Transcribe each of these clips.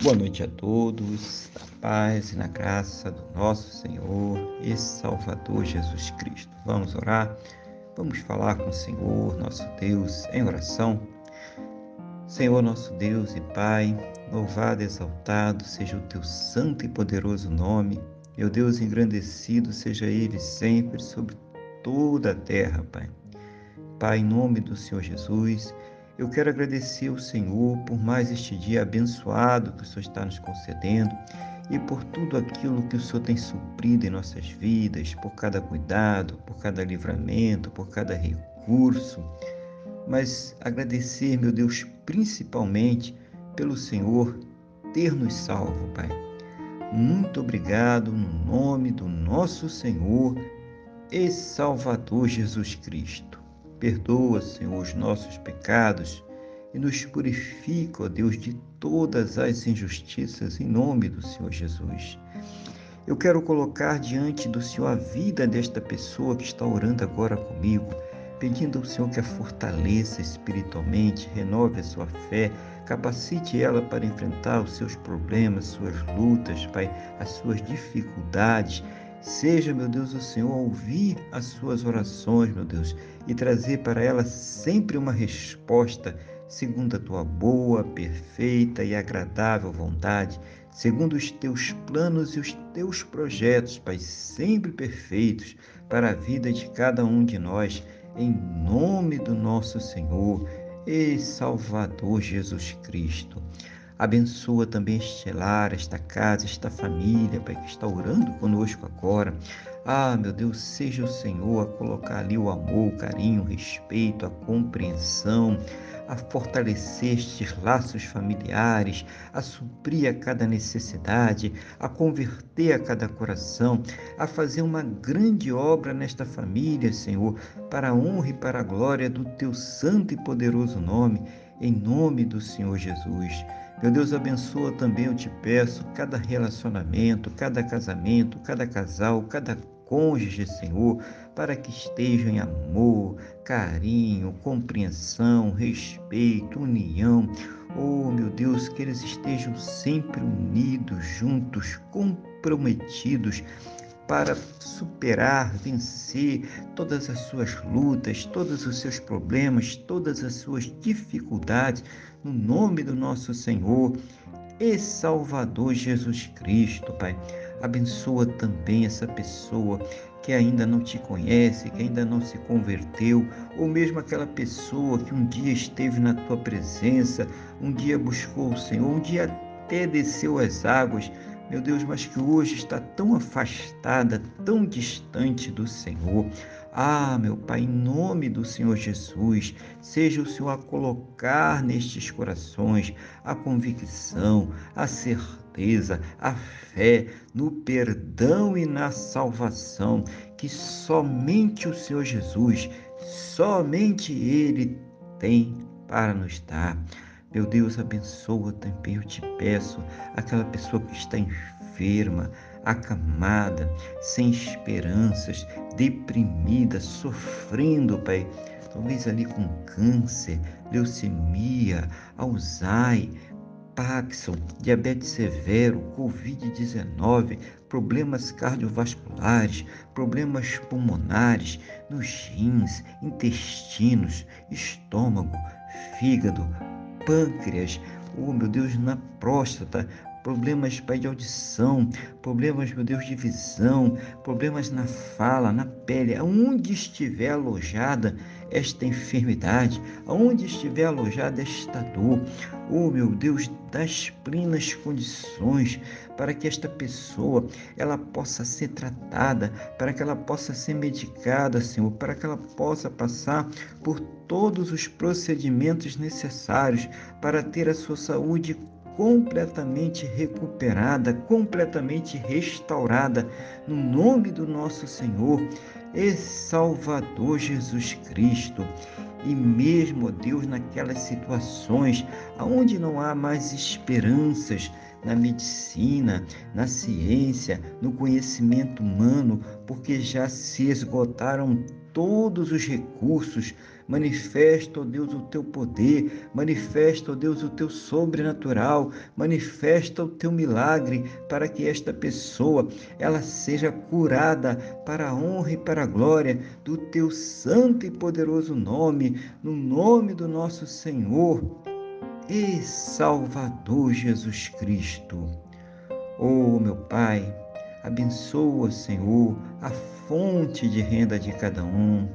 Boa noite a todos, na paz e na graça do nosso Senhor e Salvador Jesus Cristo. Vamos orar, vamos falar com o Senhor, nosso Deus, em oração. Senhor, nosso Deus e Pai, louvado e exaltado seja o teu santo e poderoso nome. Meu Deus, engrandecido seja ele sempre sobre toda a terra, Pai. Pai, em nome do Senhor Jesus, eu quero agradecer ao Senhor por mais este dia abençoado que o Senhor está nos concedendo e por tudo aquilo que o Senhor tem suprido em nossas vidas, por cada cuidado, por cada livramento, por cada recurso. Mas agradecer, meu Deus, principalmente pelo Senhor ter nos salvo, Pai. Muito obrigado no nome do nosso Senhor e Salvador Jesus Cristo. Perdoa, Senhor, os nossos pecados e nos purifica, ó Deus, de todas as injustiças, em nome do Senhor Jesus. Eu quero colocar diante do Senhor a vida desta pessoa que está orando agora comigo, pedindo ao Senhor que a fortaleça espiritualmente, renove a sua fé, capacite ela para enfrentar os seus problemas, suas lutas, Pai, as suas dificuldades Seja, meu Deus, o Senhor ouvir as suas orações, meu Deus, e trazer para ela sempre uma resposta segundo a tua boa, perfeita e agradável vontade, segundo os teus planos e os teus projetos, Pai, sempre perfeitos para a vida de cada um de nós, em nome do nosso Senhor e Salvador Jesus Cristo. Abençoa também este lar, esta casa, esta família, Pai, que está orando conosco agora. Ah, meu Deus, seja o Senhor a colocar ali o amor, o carinho, o respeito, a compreensão, a fortalecer estes laços familiares, a suprir a cada necessidade, a converter a cada coração, a fazer uma grande obra nesta família, Senhor, para a honra e para a glória do teu santo e poderoso nome, em nome do Senhor Jesus. Meu Deus, abençoa também, eu te peço, cada relacionamento, cada casamento, cada casal, cada cônjuge, Senhor, para que estejam em amor, carinho, compreensão, respeito, união. Oh, meu Deus, que eles estejam sempre unidos, juntos, comprometidos para superar, vencer todas as suas lutas, todos os seus problemas, todas as suas dificuldades, no nome do nosso Senhor e Salvador Jesus Cristo, Pai. Abençoa também essa pessoa que ainda não te conhece, que ainda não se converteu, ou mesmo aquela pessoa que um dia esteve na tua presença, um dia buscou o Senhor, um dia até desceu as águas, meu Deus, mas que hoje está tão afastada, tão distante do Senhor. Ah, meu Pai, em nome do Senhor Jesus, seja o Senhor a colocar nestes corações a convicção, a certeza, a fé no perdão e na salvação que somente o Senhor Jesus, somente Ele tem para nos dar. Meu Deus, abençoa também, eu te peço, aquela pessoa que está enferma, acamada, sem esperanças, deprimida, sofrendo, Pai, talvez ali com câncer, leucemia, Alzheimer, Paxson, diabetes severo, Covid-19, problemas cardiovasculares, problemas pulmonares, nos rins, intestinos, estômago, fígado, pâncreas, oh meu Deus, na próstata, problemas, Pai, de audição, problemas, meu Deus, de visão, problemas na fala, na pele, aonde estiver alojada esta enfermidade, aonde estiver alojada esta dor, oh meu Deus, das plenas condições para que esta pessoa ela possa ser tratada, para que ela possa ser medicada, Senhor, para que ela possa passar por todos os procedimentos necessários para ter a sua saúde completamente recuperada, completamente restaurada, no nome do nosso Senhor e Salvador Jesus Cristo. E mesmo, Deus, naquelas situações onde não há mais esperanças na medicina, na ciência, no conhecimento humano, porque já se esgotaram todos os recursos. Manifesta, ó Deus, o teu poder, manifesta, ó Deus, o teu sobrenatural, manifesta o teu milagre para que esta pessoa ela seja curada para a honra e para a glória do teu santo e poderoso nome, no nome do nosso Senhor e Salvador Jesus Cristo. Oh, meu Pai, abençoa, Senhor, a fonte de renda de cada um.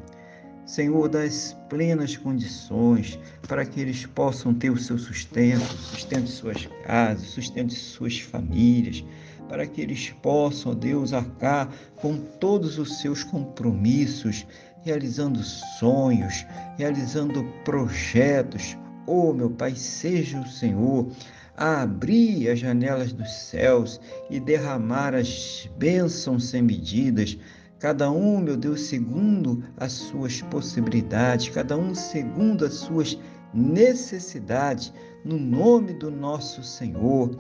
Senhor, das plenas condições para que eles possam ter o seu sustento, sustento de suas casas, sustento de suas famílias, para que eles possam, Deus, arcar com todos os seus compromissos, realizando sonhos, realizando projetos, Oh, meu Pai, seja o Senhor a abrir as janelas dos céus e derramar as bênçãos sem medidas, cada um, meu Deus, segundo as suas possibilidades, cada um segundo as suas necessidades, no nome do nosso Senhor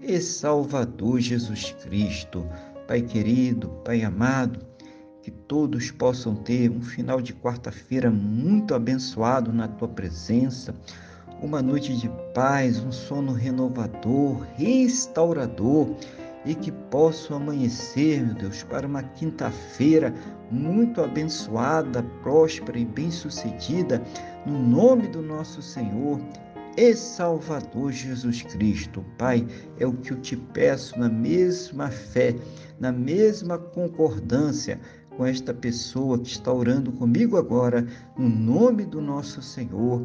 e Salvador Jesus Cristo. Pai querido, Pai amado, que todos possam ter um final de quarta-feira muito abençoado na tua presença, uma noite de paz, um sono renovador, restaurador e que possam amanhecer, meu Deus, para uma quinta-feira muito abençoada, próspera e bem-sucedida, no nome do nosso Senhor e Salvador Jesus Cristo. Pai, é o que eu te peço na mesma fé, na mesma concordância com esta pessoa que está orando comigo agora, no nome do nosso Senhor